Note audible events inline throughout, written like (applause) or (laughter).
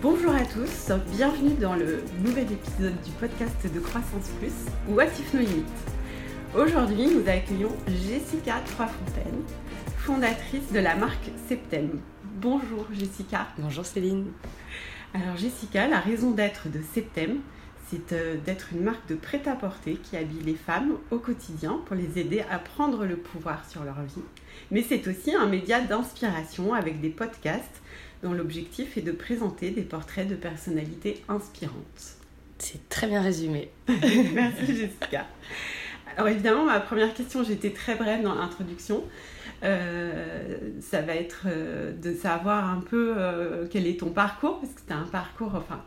Bonjour à tous, bienvenue dans le nouvel épisode du podcast de Croissance Plus, What If No Limit. Aujourd'hui, nous accueillons Jessica Troisfontaine, fondatrice de la marque Septem. Bonjour Jessica. Bonjour Céline. Alors Jessica, la raison d'être de Septem, c'est euh, d'être une marque de prêt-à-porter qui habille les femmes au quotidien pour les aider à prendre le pouvoir sur leur vie. Mais c'est aussi un média d'inspiration avec des podcasts dont l'objectif est de présenter des portraits de personnalités inspirantes. C'est très bien résumé. (laughs) Merci Jessica. Alors évidemment, ma première question, j'étais très brève dans l'introduction. Euh, ça va être euh, de savoir un peu euh, quel est ton parcours, parce que c'est un parcours, enfin,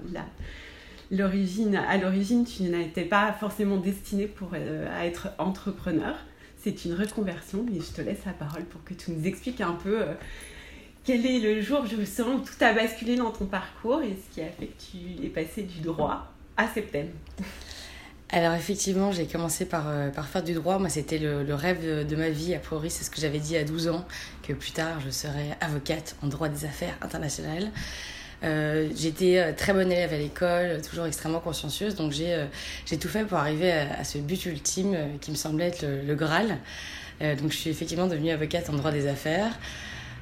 l'origine, à l'origine, tu n'étais pas forcément destiné pour, à être entrepreneur. C'est une reconversion, et je te laisse la parole pour que tu nous expliques un peu quel est le jour justement où tout a basculé dans ton parcours et ce qui a fait que tu es passé du droit à septembre? Alors effectivement, j'ai commencé par, euh, par faire du droit. Moi, c'était le, rêve de, ma vie. A priori, c'est ce que j'avais dit à 12 ans, que plus tard, je serais avocate en droit des affaires internationales. Euh, j'étais euh, très bonne élève à l'école, toujours extrêmement consciencieuse, donc j'ai j'ai tout fait pour arriver à, ce but ultime qui me semblait être le, le Graal. donc je suis effectivement devenue avocate en droit des affaires.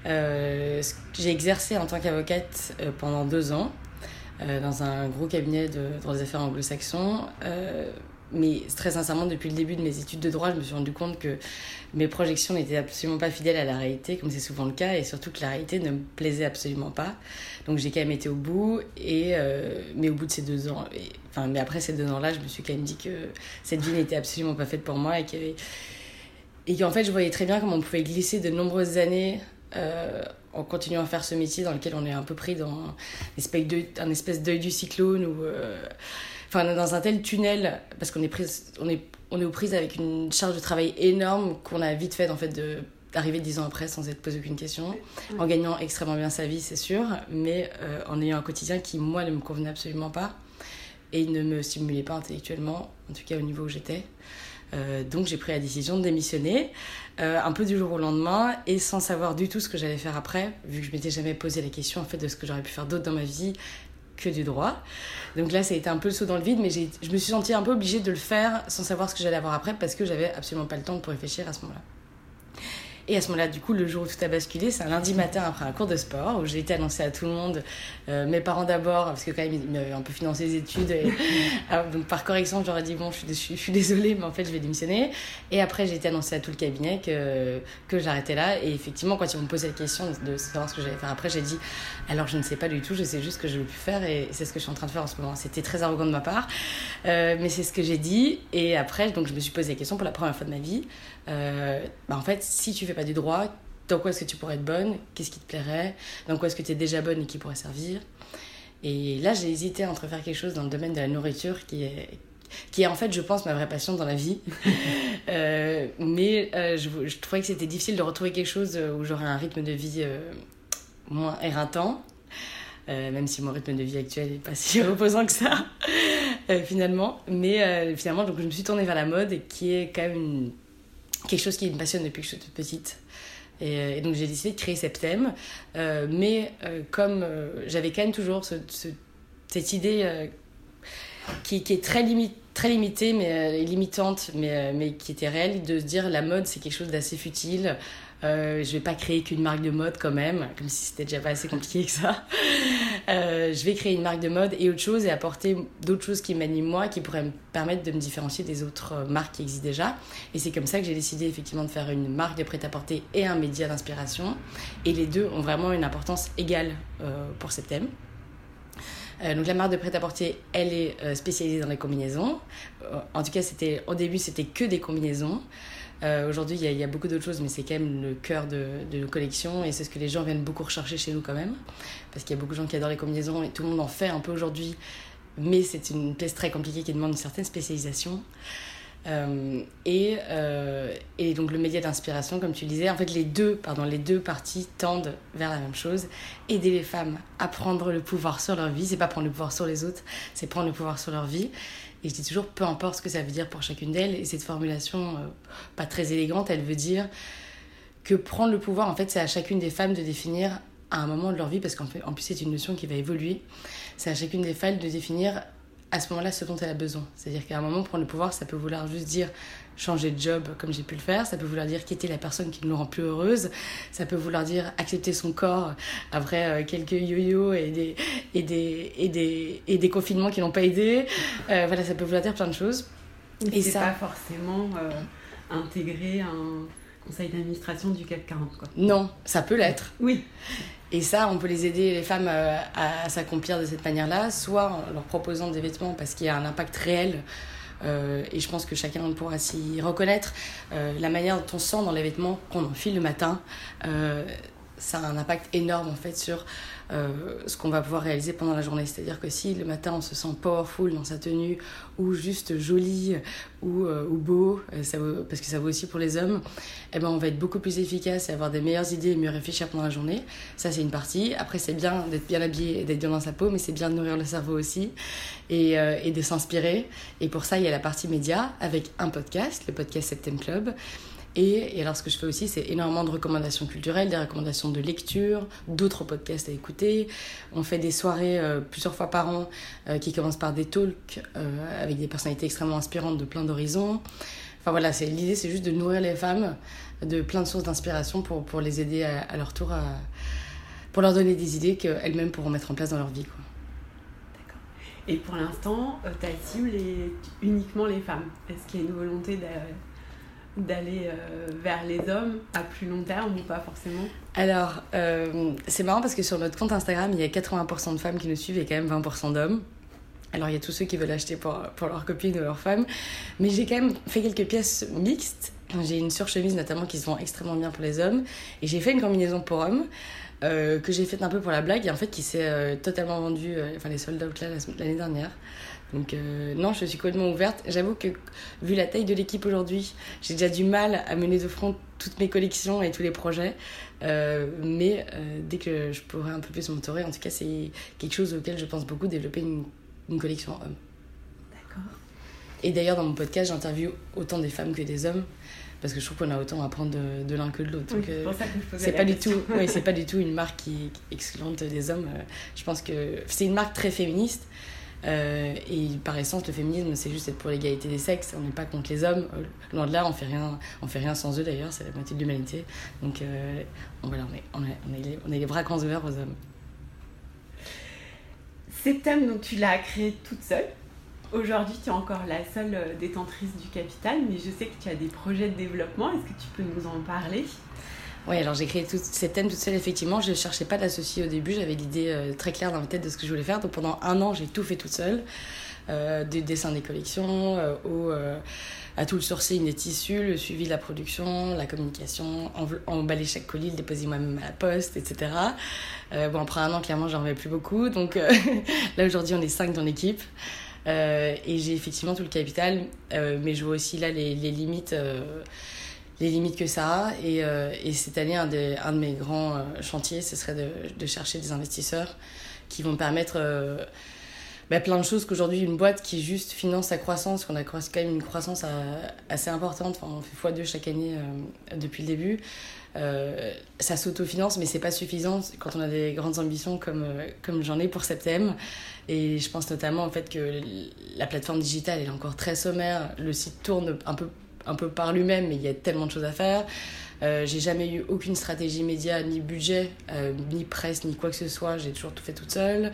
Euh, j'ai exercé en tant qu'avocate euh, pendant deux ans euh, dans un gros cabinet de droit des affaires anglo-saxons. mais très sincèrement, depuis le début de mes études de droit, je me suis rendu compte que mes projections n'étaient absolument pas fidèles à la réalité, comme c'est souvent le cas, et surtout que la réalité ne me plaisait absolument pas. Donc j'ai quand même été au bout, et, mais au bout de ces deux ans, enfin, mais après ces deux ans-là, je me suis quand même dit que cette vie n'était absolument pas faite pour moi, et qu'en fait, je voyais très bien comment on pouvait glisser de nombreuses années euh, en continuant à faire ce métier dans lequel on est un peu pris dans un espèce, de, un espèce d'œil du cyclone ou euh, enfin dans un tel tunnel parce qu'on est prise on est on est aux prises avec une charge de travail énorme qu'on a vite fait en fait de d'arriver dix ans après sans être posé aucune question en gagnant extrêmement bien sa vie c'est sûr mais euh, en ayant un quotidien qui moi ne me convenait absolument pas et ne me stimulait pas intellectuellement en tout cas au niveau où j'étais donc j'ai pris la décision de démissionner euh, un peu du jour au lendemain et sans savoir du tout ce que j'allais faire après, vu que je m'étais jamais posé la question en fait de ce que j'aurais pu faire d'autre dans ma vie que du droit. Donc là, ça a été un peu le saut dans le vide, mais je me suis sentie un peu obligée de le faire sans savoir ce que j'allais avoir après parce que j'avais absolument pas le temps pour réfléchir à ce moment-là. Et à ce moment-là, du coup, le jour où tout a basculé, c'est un lundi matin après un cours de sport où j'ai été annoncée à tout le monde, euh, mes parents d'abord, parce que quand même, ils m'avaient un peu financé les études. Et, (laughs) ah, donc par correction, j'aurais dit, bon, je suis, je suis désolée, mais en fait, je vais démissionner. Et après, j'ai été annoncée à tout le cabinet que, que j'arrêtais là. Et effectivement, quand ils m'ont posé la question de savoir ce que j'allais faire après, j'ai dit, alors je ne sais pas du tout, je sais juste ce que je veux plus faire et c'est ce que je suis en train de faire en ce moment. C'était très arrogant de ma part, euh, mais c'est ce que j'ai dit. Et après, donc, je me suis posé la question pour la première fois de ma vie. Euh, bah, en fait, si tu fais pas du droit, dans quoi est-ce que tu pourrais être bonne? Qu'est-ce qui te plairait? Dans quoi est-ce que tu es déjà bonne et qui pourrait servir? Et là, j'ai hésité entre faire quelque chose dans le domaine de la nourriture qui est, qui est en fait, je pense, ma vraie passion dans la vie. (laughs) euh, mais euh, je, je, trouvais que c'était difficile de retrouver quelque chose où j'aurais un rythme de vie moins éreintant. Même si mon rythme de vie actuel n'est pas si (laughs) reposant que ça, finalement. Mais finalement, donc, je me suis tournée vers la mode, qui est quand même une quelque chose qui me passionne depuis que je suis toute petite. Et, euh, donc j'ai décidé de créer Septem. Euh, mais euh, comme euh, j'avais quand même toujours ce, ce, cette idée qui, est très, limitée, mais limitante, mais, mais qui était réelle, de se dire la mode c'est quelque chose d'assez futile. Je vais pas créer qu'une marque de mode quand même, comme si c'était déjà pas assez compliqué que ça. Euh, je vais créer une marque de mode et autre chose et apporter d'autres choses qui m'animent moi, qui pourraient me permettre de me différencier des autres euh, marques qui existent déjà. Et c'est comme ça que j'ai décidé effectivement de faire une marque de prêt-à-porter et un média d'inspiration. Et les deux ont vraiment une importance égale euh, pour ces thèmes. Donc la marque de prêt-à-porter, elle est spécialisée dans les combinaisons. En tout cas, c'était au début, c'était que des combinaisons. Euh, Aujourd'hui, il y, a beaucoup d'autres choses, mais c'est quand même le cœur de, nos collections et c'est ce que les gens viennent beaucoup rechercher chez nous quand même. Parce qu'il y a beaucoup de gens qui adorent les combinaisons et tout le monde en fait un peu aujourd'hui, mais c'est une pièce très compliquée qui demande une certaine spécialisation. Euh, et, euh, et donc le média d'inspiration, comme tu le disais, en fait les deux, pardon, les deux parties tendent vers la même chose, aider les femmes à prendre le pouvoir sur leur vie. C'est pas prendre le pouvoir sur les autres, c'est prendre le pouvoir sur leur vie. Et je dis toujours, peu importe ce que ça veut dire pour chacune d'elles. Et cette formulation, euh, pas très élégante, elle veut dire que prendre le pouvoir, en fait, c'est à chacune des femmes de définir à un moment de leur vie, parce qu'en fait, en plus c'est une notion qui va évoluer, c'est à chacune des femmes de définir à ce moment-là ce dont elle a besoin. C'est-à-dire qu'à un moment, prendre le pouvoir, ça peut vouloir juste dire changer de job comme j'ai pu le faire, ça peut vouloir dire quitter la personne qui nous rend plus heureuse, ça peut vouloir dire accepter son corps après euh, quelques yo-yo et des, et, des, et, des, et des confinements qui n'ont pas aidé. Euh, voilà, ça peut vouloir dire plein de choses. Et, c'est ça... pas forcément euh, intégrer un conseil d'administration du CAC 40. Quoi. Non, ça peut l'être. Oui. Et ça, on peut les aider, les femmes, à, à s'accomplir de cette manière-là, soit en leur proposant des vêtements parce qu'il y a un impact réel euh, et je pense que chacun pourra s'y reconnaître. Euh, la manière dont on sent dans les vêtements qu'on enfile le matin, euh, ça a un impact énorme en fait sur ce qu'on va pouvoir réaliser pendant la journée. C'est-à-dire que si le matin on se sent powerful dans sa tenue ou juste joli ou, ou beau, ça parce que ça vaut aussi pour les hommes, eh ben, on va être beaucoup plus efficace et avoir des meilleures idées et mieux réfléchir pendant la journée. Ça c'est une partie. Après c'est bien d'être bien habillé et d'être bien dans sa peau, mais c'est bien de nourrir le cerveau aussi et, et de s'inspirer. Et pour ça il y a la partie média avec un podcast, le podcast Septembre Club et, alors, ce que je fais aussi, c'est énormément de recommandations culturelles, des recommandations de lecture, d'autres podcasts à écouter. On fait des soirées euh, plusieurs fois par an euh, qui commencent par des talks euh, avec des personnalités extrêmement inspirantes de plein d'horizons. Enfin voilà, l'idée, c'est juste de nourrir les femmes de plein de sources d'inspiration pour, les aider à, leur tour, à, pour leur donner des idées qu'elles-mêmes pourront mettre en place dans leur vie. D'accord. Et pour l'instant, ta cible est uniquement les femmes. Est-ce qu'il y a une volonté d'aller euh, vers les hommes à plus long terme ou pas forcément? Alors, euh, c'est marrant parce que sur notre compte Instagram, il y a 80% de femmes qui nous suivent et quand même 20% d'hommes. Alors, il y a tous ceux qui veulent acheter pour, pour leurs copines ou leurs femmes. Mais j'ai quand même fait quelques pièces mixtes. J'ai une surchemise notamment qui se vend extrêmement bien pour les hommes. Et j'ai fait une combinaison pour hommes. Euh, que j'ai faite un peu pour la blague et en fait qui s'est totalement vendue, enfin les sold out là l'année dernière. Donc euh, non, je suis complètement ouverte. J'avoue que vu la taille de l'équipe aujourd'hui, j'ai déjà du mal à mener de front toutes mes collections et tous les projets. Euh, mais euh, dès que je pourrai un peu plus m'entourer, en tout cas, c'est quelque chose auquel je pense beaucoup, développer une, une collection homme. D'accord. Et d'ailleurs, dans mon podcast, j'interviewe autant des femmes que des hommes. Parce que je trouve qu'on a autant à apprendre de, l'un que de l'autre. Oui, c'est pour ça que je posais pas du tout, oui, c'est pas du (laughs) tout une marque qui, qui des hommes. Je pense que c'est une marque très féministe. Euh, et par essence, le féminisme, c'est juste être pour l'égalité des sexes. On n'est pas contre les hommes. Euh, loin de là, on fait rien, on fait rien sans eux d'ailleurs. C'est la moitié de l'humanité. Donc euh, voilà, on est, on, est, on, est les, on est les bras grands ouverts aux hommes. Septembre, donc tu l'as créé toute seule. Aujourd'hui, tu es encore la seule détentrice du capital, mais je sais que tu as des projets de développement. Est-ce que tu peux nous en parler? Oui, alors j'ai créé toute cette thème toute seule, effectivement. Je ne cherchais pas d'associer au début, j'avais l'idée euh, très claire dans ma tête de ce que je voulais faire. Donc pendant un an, j'ai tout fait toute seule. Euh, des dessins des collections, euh, à tout le sourcing des tissus, le suivi de la production, la communication, emballer chaque colis, le déposer moi-même à la poste, etc. bon, après un an, clairement, j'en avais plus beaucoup. Donc (laughs) là, aujourd'hui, on est cinq dans l'équipe. Et j'ai effectivement tout le capital, mais je vois aussi là les, limites les limites que ça a. Et, euh, et cette année, un, de un de mes grands euh, chantiers, ce serait de, chercher des investisseurs qui vont me permettre euh, bah, plein de choses qu'aujourd'hui, une boîte qui juste finance sa croissance, qu'on a quand même une croissance assez importante, enfin, on fait x2 chaque année depuis le début. ça s'autofinance, mais c'est pas suffisant quand on a des grandes ambitions comme, comme j'en ai pour Septem. Et je pense notamment en fait que la plateforme digitale est encore très sommaire. Le site tourne un peu un peu par lui-même, mais il y a tellement de choses à faire. Euh, j'ai jamais eu aucune stratégie média, ni budget, euh, ni presse, ni quoi que ce soit. J'ai toujours tout fait toute seule.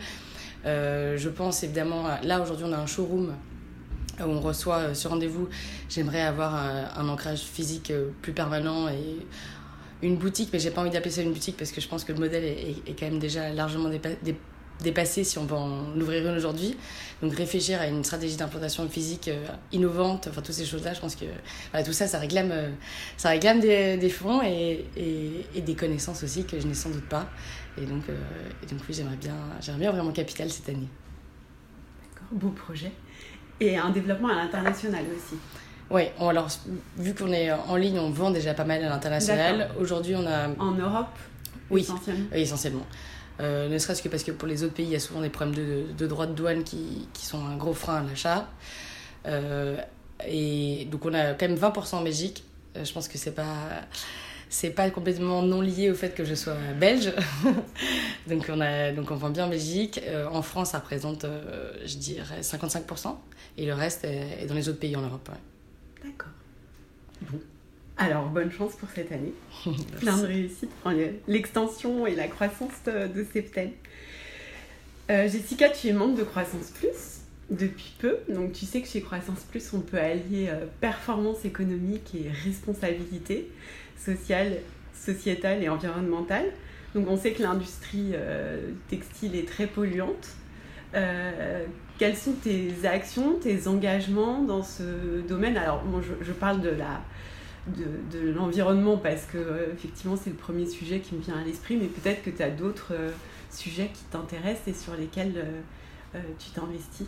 Euh, je pense évidemment, là aujourd'hui on a un showroom où on reçoit ce rendez-vous. J'aimerais avoir un, ancrage physique plus permanent et une boutique, mais j'ai pas envie d'appeler ça une boutique parce que je pense que le modèle est quand même déjà largement dépassé dépasser si on va en ouvrir une aujourd'hui. Donc réfléchir à une stratégie d'implantation physique euh, innovante, enfin toutes ces choses-là, je pense que voilà, tout ça, ça réclame, euh, ça réclame des, des fonds et, et, des connaissances aussi que je n'ai sans doute pas. Et donc, euh, et donc oui, j'aimerais bien, j'aimerais bien ouvrir mon capital cette année. D'accord, beau projet. Et un développement à l'international aussi. Oui, alors vu qu'on est en ligne, on vend déjà pas mal à l'international. Aujourd'hui, on a... En Europe Oui, essentiellement. Oui, essentiellement. Euh, ne serait-ce que parce que pour les autres pays, il y a souvent des problèmes de, de droits de douane qui, qui, sont un gros frein à l'achat. Euh, et donc on a quand même 20% en Belgique. Euh, je pense que c'est pas c'est pas complètement non lié au fait que je sois belge. (laughs) donc, on a, donc on vend bien en Belgique. Euh, en France, ça représente, euh, je dirais, 55%. Et le reste est, dans les autres pays en Europe. D'accord. Bon. Alors, bonne chance pour cette année. (laughs) Plein de réussite pour l'extension et la croissance de, Septem. Euh, Jessica, tu es membre de Croissance Plus depuis peu. Donc, tu sais que chez Croissance Plus, on peut allier performance économique et responsabilité sociale, sociétale et environnementale. Donc on sait que l'industrie euh, textile est très polluante. Euh, quelles sont tes actions, tes engagements dans ce domaine? Alors moi je, parle de la de, l'environnement parce que euh, effectivement c'est le premier sujet qui me vient à l'esprit, mais peut-être que tu as d'autres sujets qui t'intéressent et sur lesquels tu t'investis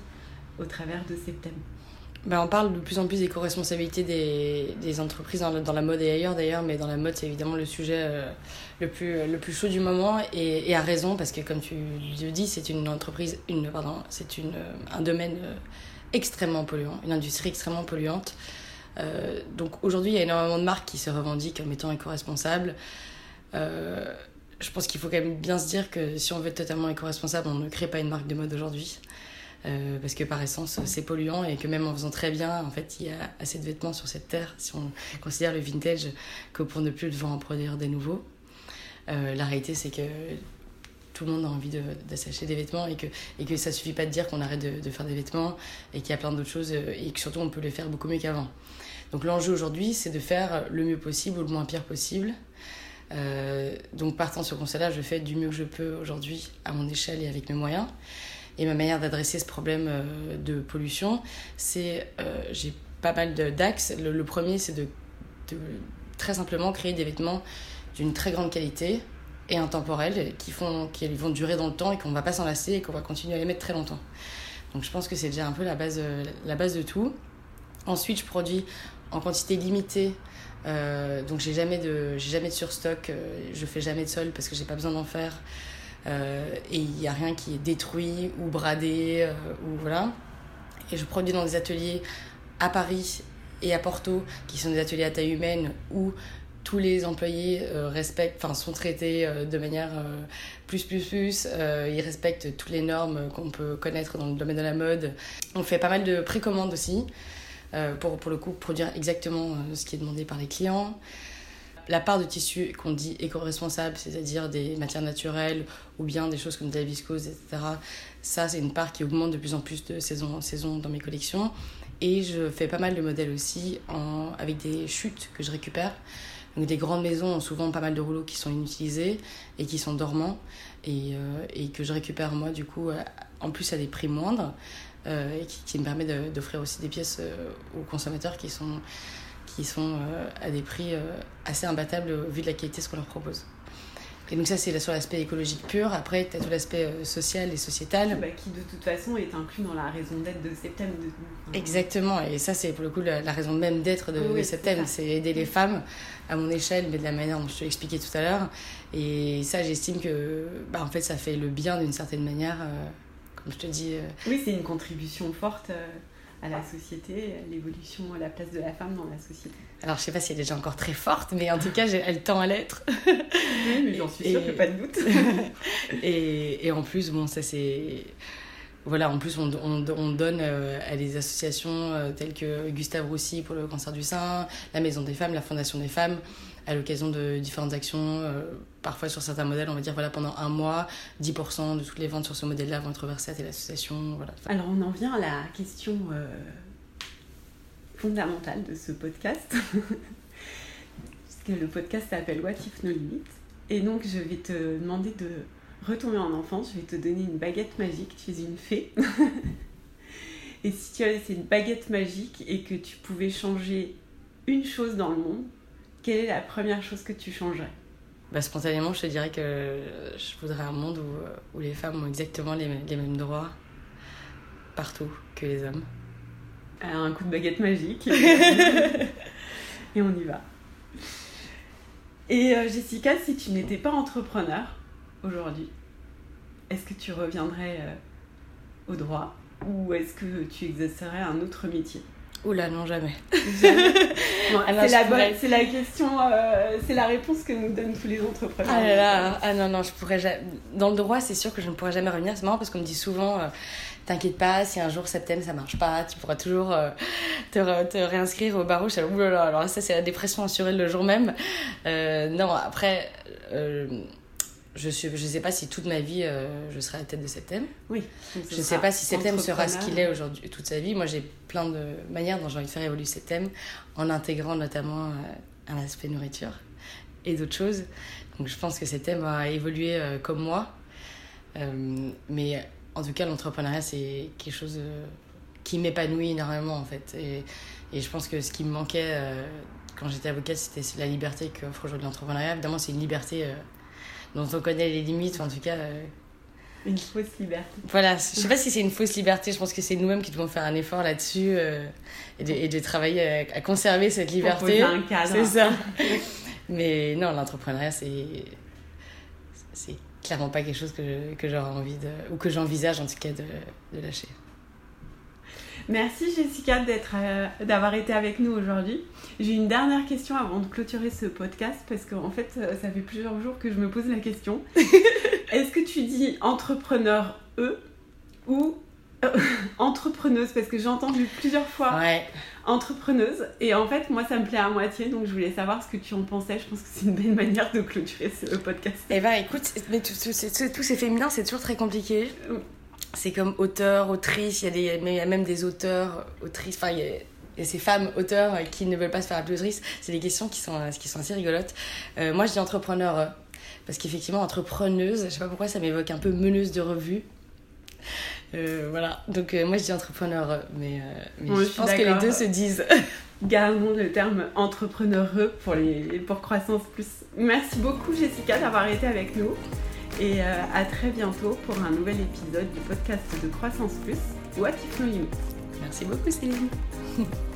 au travers de ces thèmes. Ben, on parle de plus en plus des co-responsabilités des, des, entreprises dans, la mode et ailleurs d'ailleurs, mais dans la mode c'est évidemment le sujet euh, le, plus, le plus chaud du moment et, et à raison parce que comme tu le dis, c'est une entreprise, une, pardon, c'est une, euh, un domaine euh, extrêmement polluant, une industrie extrêmement polluante. Euh, donc aujourd'hui il y a énormément de marques qui se revendiquent comme étant éco-responsables. Euh, je pense qu'il faut quand même bien se dire que si on veut être totalement éco-responsable, on ne crée pas une marque de mode aujourd'hui. Euh, parce que par essence c'est polluant et que même en faisant très bien, en fait, il y a assez de vêtements sur cette terre, si on considère le vintage, que pour ne plus devoir en produire des nouveaux. La réalité, c'est que tout le monde a envie d'assècher des vêtements et que, et que ça suffit pas de dire qu'on arrête de, de, faire des vêtements et qu'il y a plein d'autres choses euh, et que surtout on peut les faire beaucoup mieux qu'avant. Donc l'enjeu aujourd'hui, c'est de faire le mieux possible ou le moins pire possible. Euh, donc partant sur ce constat-là, je fais du mieux que je peux aujourd'hui à mon échelle et avec mes moyens. Et ma manière d'adresser ce problème euh, de pollution, c'est, euh, j'ai pas mal d'axes. Le, premier, c'est de, très simplement créer des vêtements d'une très grande qualité et intemporels qui, font, qui vont durer dans le temps et qu'on ne va pas s'enlacer et qu'on va continuer à les mettre très longtemps. Donc je pense que c'est déjà un peu la base, la base de tout. Ensuite, je produis en quantité limitée. Euh, donc j'ai jamais de j'ai jamais de surstock. Euh, je fais jamais de sol parce que j'ai pas besoin d'en faire. Euh, et il n'y a rien qui est détruit ou bradé, euh, ou voilà. Et je produis dans des ateliers à Paris et à Porto, qui sont des ateliers à taille humaine, où tous les employés euh, respectent, enfin sont traités de manière plus plus plus. ils respectent toutes les normes qu'on peut connaître dans le domaine de la mode. On fait pas mal de précommandes aussi pour pour le coup produire exactement ce qui est demandé par les clients la part de tissu qu'on dit éco-responsable, c'est-à-dire des matières naturelles ou bien des choses comme de la viscose, etc., ça, c'est une part qui augmente de plus en plus de saison en saison dans mes collections. Et je fais pas mal de modèles aussi avec des chutes que je récupère. Donc des grandes maisons ont souvent pas mal de rouleaux qui sont inutilisés et qui sont dormants et, euh, que je récupère moi du coup en plus à des prix moindres euh, et qui, me permet d'offrir aussi des pièces euh, aux consommateurs qui sont euh, à des prix euh, assez imbattables vu de la qualité de ce qu'on leur propose. Et donc ça, c'est sur l'aspect écologique pur. Après, tu as tout l'aspect euh, social et sociétal. Bah, qui, de toute façon, est inclus dans la raison d'être de Septem. De... Exactement. Et ça, c'est pour le coup la, raison même d'être de, oui, Septem. C'est aider les femmes à mon échelle, mais de la manière dont je te l'expliquais tout à l'heure. Et ça, j'estime que, bah, en fait, ça fait le bien d'une certaine manière. comme je te dis. Oui, c'est une contribution forte à la société, l'évolution, la place de la femme dans la société. Alors, je sais pas si elle est déjà encore très forte, mais en tout cas, elle tend à l'être. (laughs) oui, mais j'en suis sûre, et... pas de doute. (laughs) et, et, en plus, bon, ça c'est. Voilà, en plus, on, on, on donne euh, à des associations euh, telles que Gustave Roussy pour le cancer du sein, la Maison des femmes, la Fondation des femmes, à l'occasion de différentes actions. Euh, parfois, sur certains modèles, on va dire, voilà, pendant un mois, 10% de toutes les ventes sur ce modèle-là vont être versées à l'association. Voilà. Alors, on en vient à la question euh, fondamentale de ce podcast. (laughs) Puisque le podcast s'appelle What If No Limit. Et donc, je vais te demander de retomber en enfance. Je vais te donner une baguette magique. Tu es une fée. (laughs) et si tu avais une baguette magique et que tu pouvais changer une chose dans le monde, quelle est la première chose que tu changerais bah, Spontanément, je te dirais que je voudrais un monde où, où les femmes ont exactement les, les, mêmes droits partout que les hommes. un coup de baguette magique. (laughs) (laughs) Et, on y va. Et euh, Jessica, si tu n'étais pas entrepreneur aujourd'hui, est-ce que tu reviendrais euh, au droit ou est-ce que tu exercerais un autre métier? Oula, non, jamais. (laughs) c'est la, bonne, c'est la question, euh, c'est la réponse que nous donnent tous les entrepreneurs. Ah là là, ah non, non, je pourrais jamais... Dans le droit, c'est sûr que je ne pourrais jamais revenir. C'est marrant parce qu'on me dit souvent, euh, t'inquiète pas, si un jour septembre ça marche pas, tu pourras toujours euh, te, te, réinscrire au barreau. Je suis alors ça, c'est la dépression assurée le jour même. non, après je ne je sais pas si toute ma vie euh, je serai à la tête de Septem. Oui. Je ne sais pas si Septem sera ce qu'il est aujourd'hui toute sa vie. Moi, j'ai plein de manières dont j'ai envie de faire évoluer Septem en intégrant notamment euh, un aspect nourriture et d'autres choses. Donc, je pense que Septem va évoluer euh, comme moi. mais en tout cas, l'entrepreneuriat, c'est quelque chose qui m'épanouit énormément en fait. Et, et, je pense que ce qui me manquait quand j'étais avocate, c'était la liberté qu'offre aujourd'hui l'entrepreneuriat. Évidemment, c'est une liberté dont on connaît les limites, en tout cas. Euh, une fausse liberté. Voilà, je sais pas si c'est une fausse liberté, je pense que c'est nous-mêmes qui devons faire un effort là-dessus euh, et, de, travailler à, conserver cette liberté. un cadre. C'est ça. (laughs) Mais non, l'entrepreneuriat, c'est. C'est clairement pas quelque chose que, que j'aurais envie de. ou que j'envisage en tout cas de, de lâcher. Merci Jessica d'être, euh, d'avoir été avec nous aujourd'hui. J'ai une dernière question avant de clôturer ce podcast parce qu'en fait, euh, ça fait plusieurs jours que je me pose la question. (laughs) Est-ce que tu dis entrepreneur E ou euh, (laughs) entrepreneuse? Parce que j'ai entendu plusieurs fois entrepreneuse et en fait, moi, ça me plaît à moitié donc je voulais savoir ce que tu en pensais. Je pense que c'est une belle manière de clôturer ce podcast. Eh ben, écoute, mais tous ces féminins, c'est toujours très compliqué c'est comme auteur, autrice, il y, a des, il y a même des auteurs, autrices, enfin il y, a, ces femmes auteurs qui ne veulent pas se faire appeler autrice. C'est des questions qui sont, qui sont assez rigolotes. Euh, moi je dis entrepreneur, euh, parce qu'effectivement entrepreneuse, je sais pas pourquoi ça m'évoque un peu meneuse de revue. Euh, voilà, donc moi je dis entrepreneur, mais, mais je, pense que les deux se disent. (laughs) (laughs) Gardons le terme entrepreneureux pour, les, pour Croissance Plus. Merci beaucoup Jessica d'avoir été avec nous et euh, à très bientôt pour un nouvel épisode du podcast de Croissance Plus, What If No Merci beaucoup Céline. (laughs)